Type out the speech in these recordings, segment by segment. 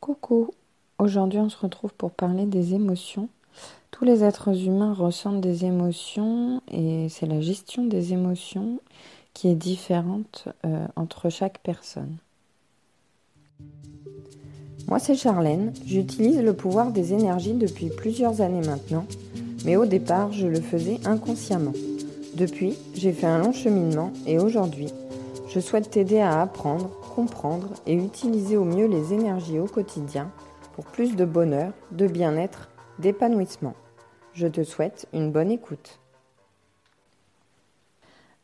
Coucou, aujourd'hui on se retrouve pour parler des émotions. Tous les êtres humains ressentent des émotions et c'est la gestion des émotions qui est différente euh, entre chaque personne. Moi c'est Charlène, j'utilise le pouvoir des énergies depuis plusieurs années maintenant, mais au départ je le faisais inconsciemment. Depuis, j'ai fait un long cheminement et aujourd'hui, je souhaite t'aider à apprendre, et utiliser au mieux les énergies au quotidien pour plus de bonheur, de bien-être, d'épanouissement. Je te souhaite une bonne écoute.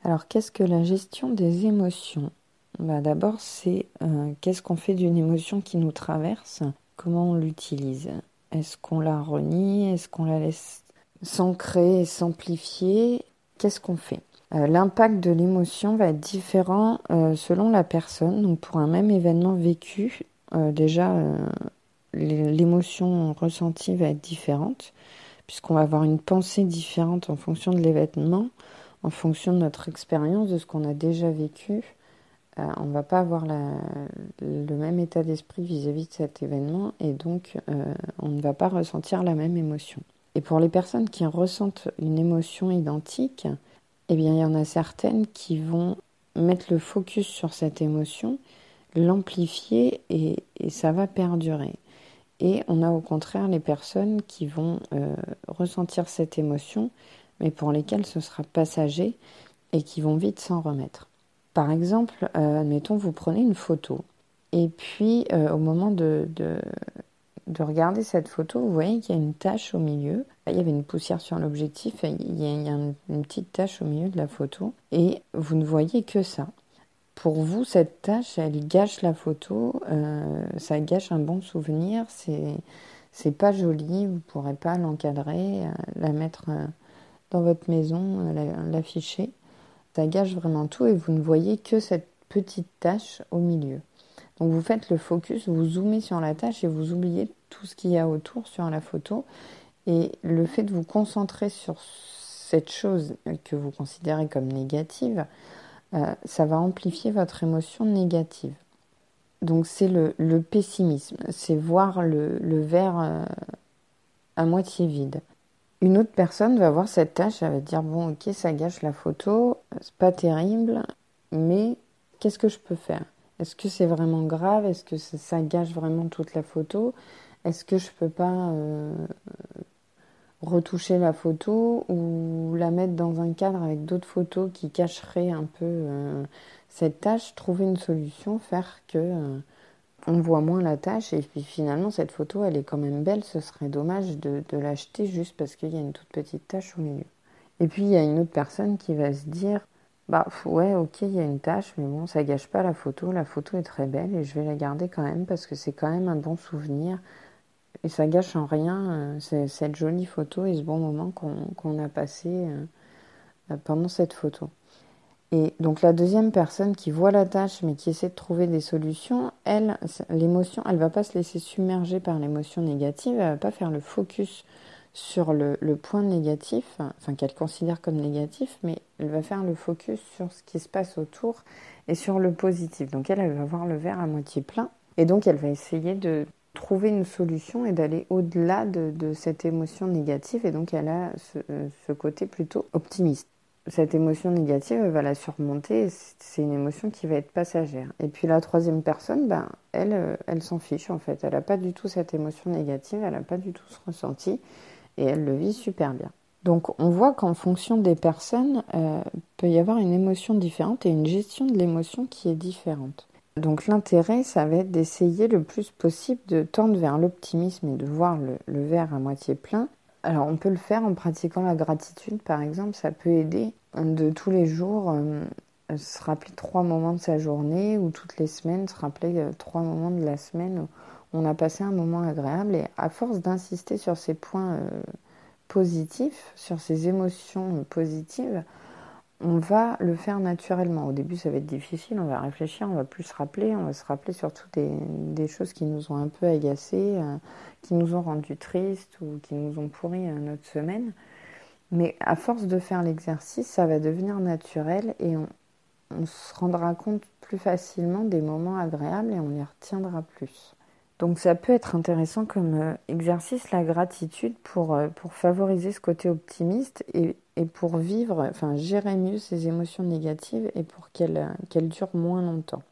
Alors qu'est-ce que la gestion des émotions? Bah, D'abord c'est euh, qu'est-ce qu'on fait d'une émotion qui nous traverse, comment on l'utilise? Est-ce qu'on la renie? Est-ce qu'on la laisse s'ancrer et s'amplifier? Qu'est-ce qu'on fait? L'impact de l'émotion va être différent euh, selon la personne. Donc pour un même événement vécu, euh, déjà l'émotion ressentie va être différente, puisqu'on va avoir une pensée différente en fonction de l'événement, en fonction de notre expérience, de ce qu'on a déjà vécu. on ne va pas avoir le même état d'esprit vis-à-vis de cet événement et donc on ne va pas ressentir la même émotion. Et pour les personnes qui ressentent une émotion identique, eh bien, il y en a certaines qui vont mettre le focus sur cette émotion, l'amplifier et, ça va perdurer. Et on a au contraire les personnes qui vont euh, ressentir cette émotion, mais pour lesquelles ce sera passager et qui vont vite s'en remettre. Par exemple, euh, admettons, vous prenez une photo, et puis euh, au moment de, de regarder cette photo, vous voyez qu'il y a une tache au milieu. Il y avait une poussière sur l'objectif, il y a une petite tache au milieu de la photo et vous ne voyez que ça. Pour vous, cette tache, elle gâche la photo, euh, ça gâche un bon souvenir, c'est c'est pas joli, vous pourrez pas l'encadrer, euh, la mettre euh, dans votre maison, l'afficher. Ça gâche vraiment tout et vous ne voyez que cette petite tache au milieu. Donc vous faites le focus, vous zoomez sur la tâche et vous oubliez tout ce qu'il y a autour sur la photo. Et le fait de vous concentrer sur cette chose que vous considérez comme négative, euh, ça va amplifier votre émotion négative. Donc c'est le, pessimisme, c'est voir le, verre euh, à moitié vide. Une autre personne va voir cette tâche, elle va dire bon ok ça gâche la photo, c'est pas terrible, mais qu'est-ce que je peux faire? Est-ce que c'est vraiment grave? Est-ce que ça, gâche vraiment toute la photo? Est-ce que je peux pas euh, retoucher la photo ou la mettre dans un cadre avec d'autres photos qui cacheraient un peu euh, cette tâche Trouver une solution, faire que euh, on voit moins la tâche et puis finalement cette photo elle est quand même belle. Ce serait dommage de, de l'acheter juste parce qu'il y a une toute petite tâche au milieu. Et puis il y a une autre personne qui va se dire bah ouais, ok, il y a une tâche, mais bon, ça gâche pas la photo. La photo est très belle et je vais la garder quand même parce que c'est quand même un bon souvenir. Et ça gâche en rien euh, cette jolie photo et ce bon moment qu'on a passé euh, euh, pendant cette photo. Et donc la deuxième personne qui voit la tâche mais qui essaie de trouver des solutions, elle, l'émotion, elle va pas se laisser submerger par l'émotion négative, elle va pas faire le focus sur le, point négatif, enfin qu'elle considère comme négatif, mais elle va faire le focus sur ce qui se passe autour et sur le positif. Donc elle, elle va voir le verre à moitié plein et donc elle va essayer de trouver une solution et d'aller au-delà de, cette émotion négative et donc elle a ce, côté plutôt optimiste. Cette émotion négative, elle va la surmonter, c'est une émotion qui va être passagère. Et puis la troisième personne, ben, elle, elle s'en fiche en fait, elle n'a pas du tout cette émotion négative, elle n'a pas du tout ce ressenti et elle le vit super bien. Donc on voit qu'en fonction des personnes, euh, peut y avoir une émotion différente et une gestion de l'émotion qui est différente. Donc l'intérêt, ça va être d'essayer le plus possible de tendre vers l'optimisme et de voir le, verre à moitié plein. Alors on peut le faire en pratiquant la gratitude par exemple, ça peut aider de tous les jours euh, se rappeler trois moments de sa journée ou toutes les semaines se rappeler euh, trois moments de la semaine on a passé un moment agréable et à force d'insister sur ces points euh, positifs, sur ces émotions positives, on va le faire naturellement. Au début, ça va être difficile, on va réfléchir, on va plus se rappeler, on va se rappeler surtout des, choses qui nous ont un peu agacés, euh, qui nous ont rendus tristes ou qui nous ont pourri euh, notre semaine. Mais à force de faire l'exercice, ça va devenir naturel et on, on se rendra compte plus facilement des moments agréables et on y retiendra plus. Donc ça peut être intéressant comme euh, exercice la gratitude pour, euh, pour favoriser ce côté optimiste et, et, pour vivre, enfin gérer mieux ces émotions négatives et pour qu'elles qu'elles durent moins longtemps.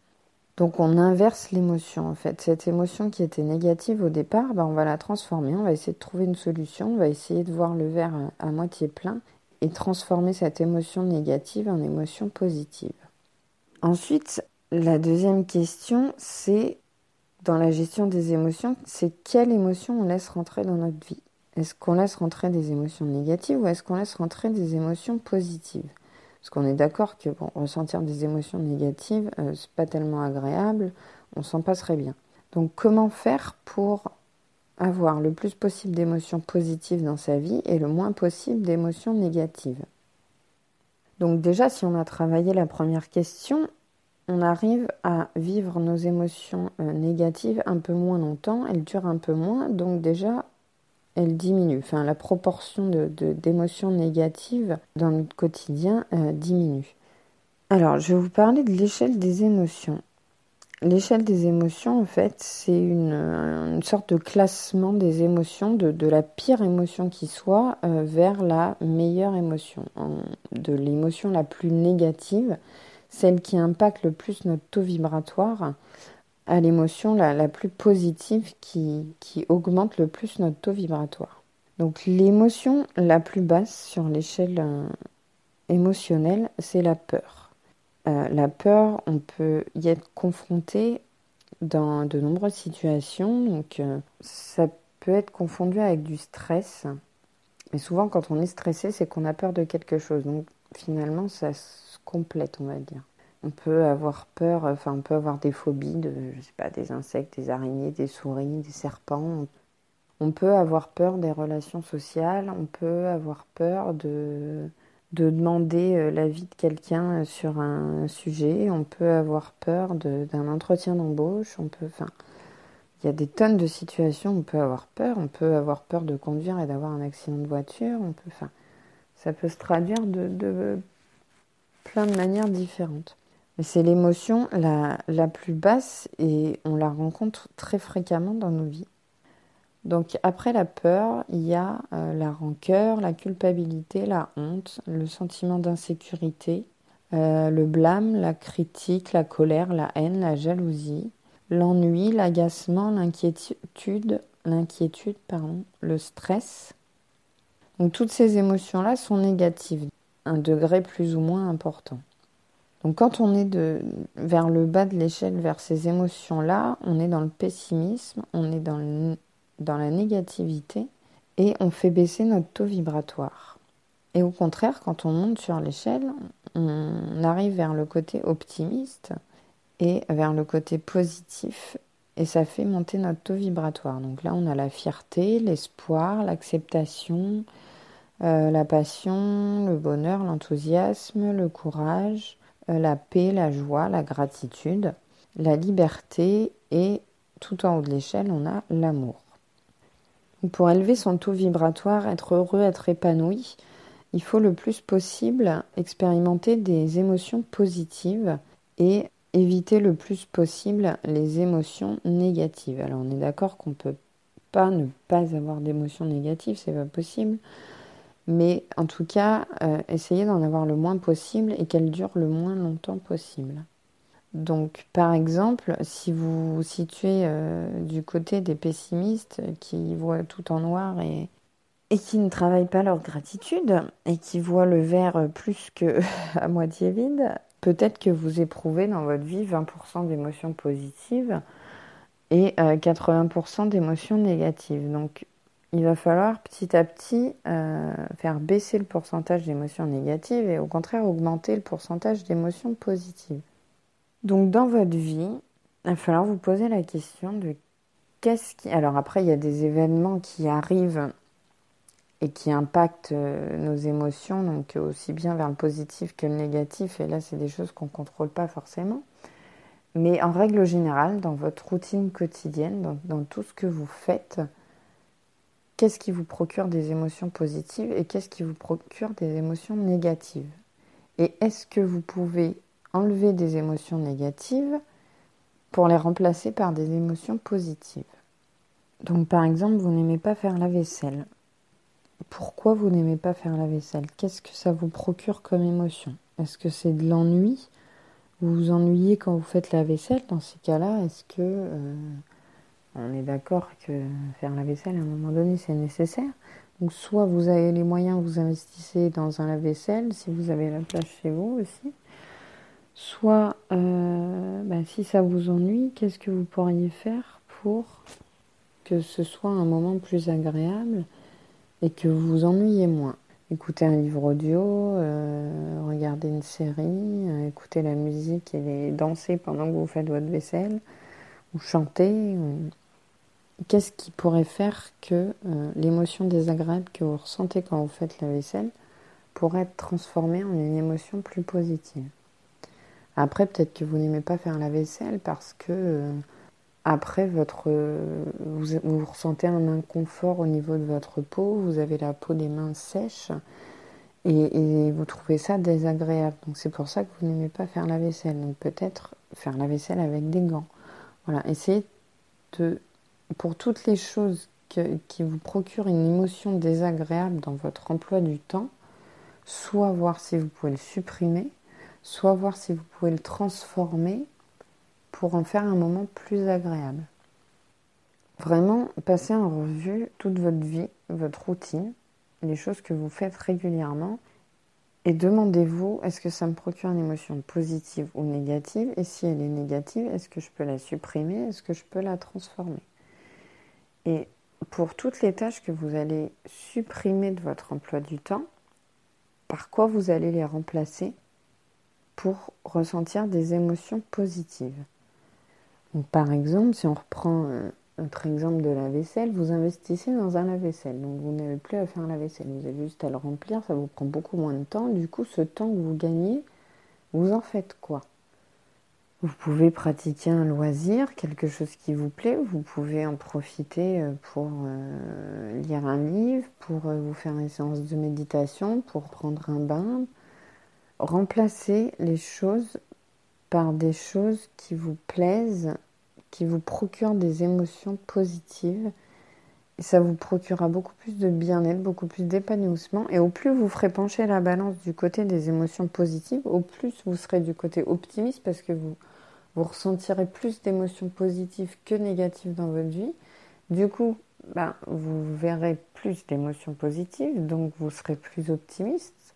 Donc on inverse l'émotion en fait. Cette émotion qui était négative au départ, bah, on va la transformer, on va essayer de trouver une solution, on va essayer de voir le verre à moitié plein et transformer cette émotion négative en émotion positive. Ensuite, la deuxième question, c'est dans la gestion des émotions, c'est quelle émotion on laisse rentrer dans notre vie. Est-ce qu'on laisse rentrer des émotions négatives ou est-ce qu'on laisse rentrer des émotions positives? Parce qu'on est d'accord que bon, ressentir des émotions négatives, euh, c'est pas tellement agréable, on s'en passerait bien. Donc comment faire pour avoir le plus possible d'émotions positives dans sa vie et le moins possible d'émotions négatives? Donc déjà, si on a travaillé la première question, on arrive à vivre nos émotions euh, négatives un peu moins longtemps, elles durent un peu moins, donc déjà elles diminuent. Enfin, la proportion d'émotions de, négatives dans notre quotidien euh, diminue. Alors, je vais vous parler de l'échelle des émotions. L'échelle des émotions, en fait, c'est une, sorte de classement des émotions, de, la pire émotion qui soit, euh, vers la meilleure émotion, de l'émotion la plus négative celle qui impacte le plus notre taux vibratoire, à l'émotion la, plus positive qui, qui augmente le plus notre taux vibratoire. Donc l'émotion la plus basse sur l'échelle euh, émotionnelle, c'est la peur. Euh, la peur, on peut y être confronté dans de nombreuses situations. Donc euh, ça peut être confondu avec du stress. Mais souvent quand on est stressé, c'est qu'on a peur de quelque chose. Donc finalement, ça complète, on va dire. On peut avoir peur, enfin, on peut avoir des phobies de, je sais pas, des insectes, des araignées, des souris, des serpents. On peut avoir peur des relations sociales. On peut avoir peur de, de demander euh, l'avis de quelqu'un sur un sujet. On peut avoir peur d'un entretien d'embauche. On peut, enfin, il y a des tonnes de situations où on peut avoir peur. On peut avoir peur de conduire et d'avoir un accident de voiture. On peut, enfin, ça peut se traduire de plein de manières différentes. C'est l'émotion la, la, plus basse et on la rencontre très fréquemment dans nos vies. Donc après la peur, il y a euh, la rancœur, la culpabilité, la honte, le sentiment d'insécurité, euh, le blâme, la critique, la colère, la haine, la jalousie, l'ennui, l'agacement, l'inquiétude, l'inquiétude, pardon, le stress. Donc toutes ces émotions-là sont négatives, un degré plus ou moins important. Donc quand on est de, vers le bas de l'échelle, vers ces émotions-là, on est dans le pessimisme, on est dans, dans la négativité et on fait baisser notre taux vibratoire. Et au contraire, quand on monte sur l'échelle, on arrive vers le côté optimiste et vers le côté positif et ça fait monter notre taux vibratoire. Donc là, on a la fierté, l'espoir, l'acceptation, euh, la passion, le bonheur, l'enthousiasme, le courage, euh, la paix, la joie, la gratitude, la liberté et tout en haut de l'échelle, on a l'amour. Pour élever son taux vibratoire, être heureux, être épanoui, il faut le plus possible expérimenter des émotions positives et éviter le plus possible les émotions négatives. Alors on est d'accord qu'on ne peut pas ne pas avoir d'émotions négatives, c'est pas possible. Mais en tout cas, euh, essayez d'en avoir le moins possible et qu'elle dure le moins longtemps possible. Donc, par exemple, si vous vous situez euh, du côté des pessimistes qui voient tout en noir et, qui ne travaillent pas leur gratitude et qui voient le verre plus que à moitié vide, peut-être que vous éprouvez dans votre vie 20% d'émotions positives et 80% euh, d'émotions négatives. Donc, il va falloir petit à petit euh, faire baisser le pourcentage d'émotions négatives et au contraire augmenter le pourcentage d'émotions positives. Donc dans votre vie, il va falloir vous poser la question de qu'est-ce qui... Alors après, il y a des événements qui arrivent et qui impactent euh, nos émotions, donc aussi bien vers le positif que le négatif, et là c'est des choses qu'on ne contrôle pas forcément. Mais en règle générale, dans votre routine quotidienne, dans tout ce que vous faites, qu'est-ce qui vous procure des émotions positives et qu'est-ce qui vous procure des émotions négatives? Et est-ce que vous pouvez enlever des émotions négatives pour les remplacer par des émotions positives? Donc par exemple, vous n'aimez pas faire la vaisselle. Pourquoi vous n'aimez pas faire la vaisselle? Qu'est-ce que ça vous procure comme émotion? Est-ce que c'est de l'ennui? Vous vous ennuyez quand vous faites la vaisselle? Dans ces cas-là, est-ce que euh, on est d'accord que faire la vaisselle à un moment donné c'est nécessaire Donc soit vous avez les moyens, vous investissez dans un lave-vaisselle, si vous avez la place chez vous aussi. Soit euh, bah, si ça vous ennuie, qu'est-ce que vous pourriez faire pour que ce soit un moment plus agréable et que vous vous ennuyez moins? Écoutez un livre audio, euh, regardez une série, euh, écoutez la musique et danser pendant que vous faites votre vaisselle, ou chanter. Qu'est-ce qui pourrait faire que euh, l'émotion désagréable que vous ressentez quand vous faites la vaisselle pourrait être transformée en une émotion plus positive? Après, peut-être que vous n'aimez pas faire la vaisselle parce que après, votre, vous, ressentez un inconfort au niveau de votre peau, vous avez la peau des mains sèches et, vous trouvez ça désagréable. Donc c'est pour ça que vous n'aimez pas faire la vaisselle. Donc peut-être faire la vaisselle avec des gants. Voilà, essayez de, pour toutes les choses qui vous procurent une émotion désagréable dans votre emploi du temps, soit voir si vous pouvez le supprimer, soit voir si vous pouvez le transformer pour en faire un moment plus agréable. Vraiment, passez en revue toute votre vie, votre routine, les choses que vous faites régulièrement et demandez-vous est-ce que ça me procure une émotion positive ou négative? Et si elle est négative, est-ce que je peux la supprimer, est-ce que je peux la transformer? Et pour toutes les tâches que vous allez supprimer de votre emploi du temps, par quoi vous allez les remplacer pour ressentir des émotions positives? Par exemple, si on reprend euh, notre exemple de la vaisselle, vous investissez dans un lave-vaisselle. Donc vous n'avez plus à faire la vaisselle, vous avez juste à le remplir, ça vous prend beaucoup moins de temps. Du coup, ce temps que vous gagnez, vous en faites quoi? Vous pouvez pratiquer un loisir, quelque chose qui vous plaît, vous pouvez en profiter euh, pour euh, lire un livre, pour vous faire une séance de méditation, pour prendre un bain. Remplacer les choses par des choses qui vous plaisent, qui vous procurent des émotions positives. Et ça vous procurera beaucoup plus de bien-être, beaucoup plus d'épanouissement. Et au plus vous ferez pencher la balance du côté des émotions positives, au plus vous serez du côté optimiste parce que vous, vous ressentirez plus d'émotions positives que négatives dans votre vie. Du coup, ben, vous verrez plus d'émotions positives, donc vous serez plus optimiste.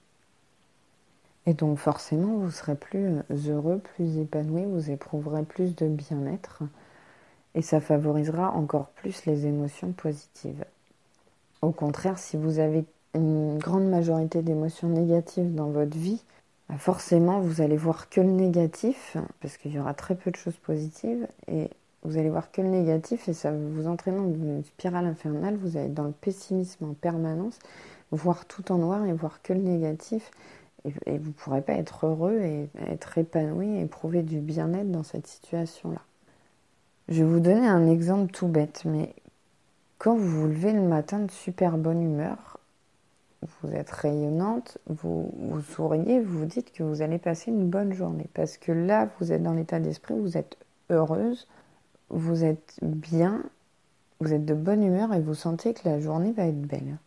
Et donc forcément, vous serez plus heureux, plus épanoui, vous éprouverez plus de bien-être et ça favorisera encore plus les émotions positives. Au contraire, si vous avez une grande majorité d'émotions négatives dans votre vie, forcément vous allez voir que le négatif, parce qu'il y aura très peu de choses positives, et vous allez voir que le négatif, et ça vous entraîner dans une spirale infernale, vous allez dans le pessimisme en permanence, voir tout en noir et voir que le négatif, et, vous ne pourrez pas être heureux et être épanoui et éprouver du bien-être dans cette situation-là. Je vais vous donner un exemple tout bête, mais quand vous vous levez le matin de super bonne humeur, vous êtes rayonnante, vous, souriez, vous vous dites que vous allez passer une bonne journée. Parce que là, vous êtes dans l'état d'esprit, vous êtes heureuse, vous êtes bien, vous êtes de bonne humeur et vous sentez que la journée va être belle.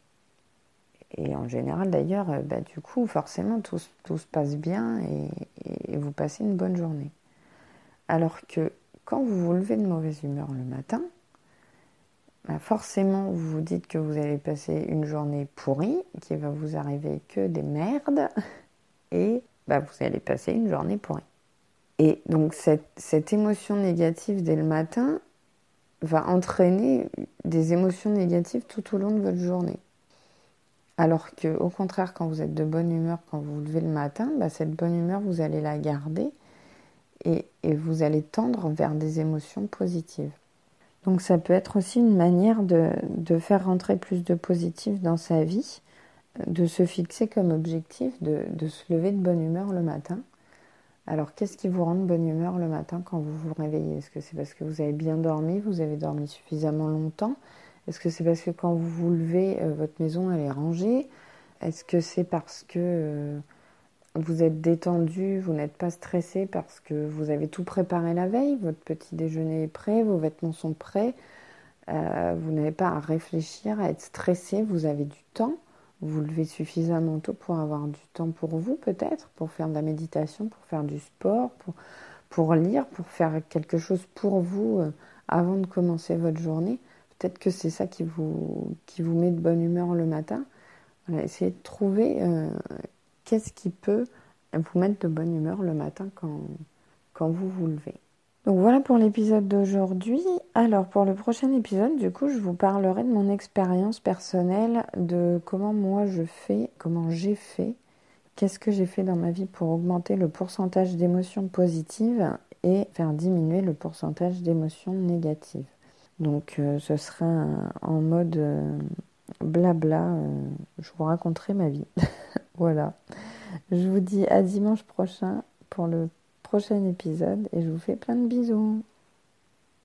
Et en général, d'ailleurs, euh, bah, du coup, forcément, tout, se passe bien et, vous passez une bonne journée. Alors que quand vous vous levez de mauvaise humeur le matin, bah, forcément, vous vous dites que vous allez passer une journée pourrie, qu'il va vous arriver que des merdes, et bah, vous allez passer une journée pourrie. Et donc, cette, cette émotion négative dès le matin va entraîner des émotions négatives tout au long de votre journée. Alors que, au contraire, quand vous êtes de bonne humeur, quand vous vous levez le matin, bah, cette bonne humeur, vous allez la garder et, vous allez tendre vers des émotions positives. Donc ça peut être aussi une manière de, faire rentrer plus de positif dans sa vie, de se fixer comme objectif de, de se lever de bonne humeur le matin. Alors qu'est-ce qui vous rend de bonne humeur le matin quand vous vous réveillez? Est-ce que c'est parce que vous avez bien dormi, vous avez dormi suffisamment longtemps? Est-ce que c'est parce que quand vous vous levez, euh, votre maison elle est rangée? Est-ce que c'est parce que euh, vous êtes détendu, vous n'êtes pas stressé parce que vous avez tout préparé la veille, votre petit déjeuner est prêt, vos vêtements sont prêts, euh, vous n'avez pas à réfléchir, à être stressé, vous avez du temps, vous levez suffisamment tôt pour avoir du temps pour vous peut-être, pour faire de la méditation, pour faire du sport, pour, pour lire, pour faire quelque chose pour vous euh, avant de commencer votre journée. Peut-être que c'est ça qui vous, qui vous met de bonne humeur le matin. essayez de trouver euh, qu'est-ce qui peut vous mettre de bonne humeur le matin quand, quand vous vous levez. Donc voilà pour l'épisode d'aujourd'hui. Alors pour le prochain épisode, du coup, je vous parlerai de mon expérience personnelle, de comment moi je fais, comment j'ai fait, qu'est-ce que j'ai fait dans ma vie pour augmenter le pourcentage d'émotions positives et faire diminuer le pourcentage d'émotions négatives. Donc euh, ce sera en mode euh, blabla, euh, je vous raconterai ma vie. voilà. Je vous dis à dimanche prochain pour le prochain épisode et je vous fais plein de bisous.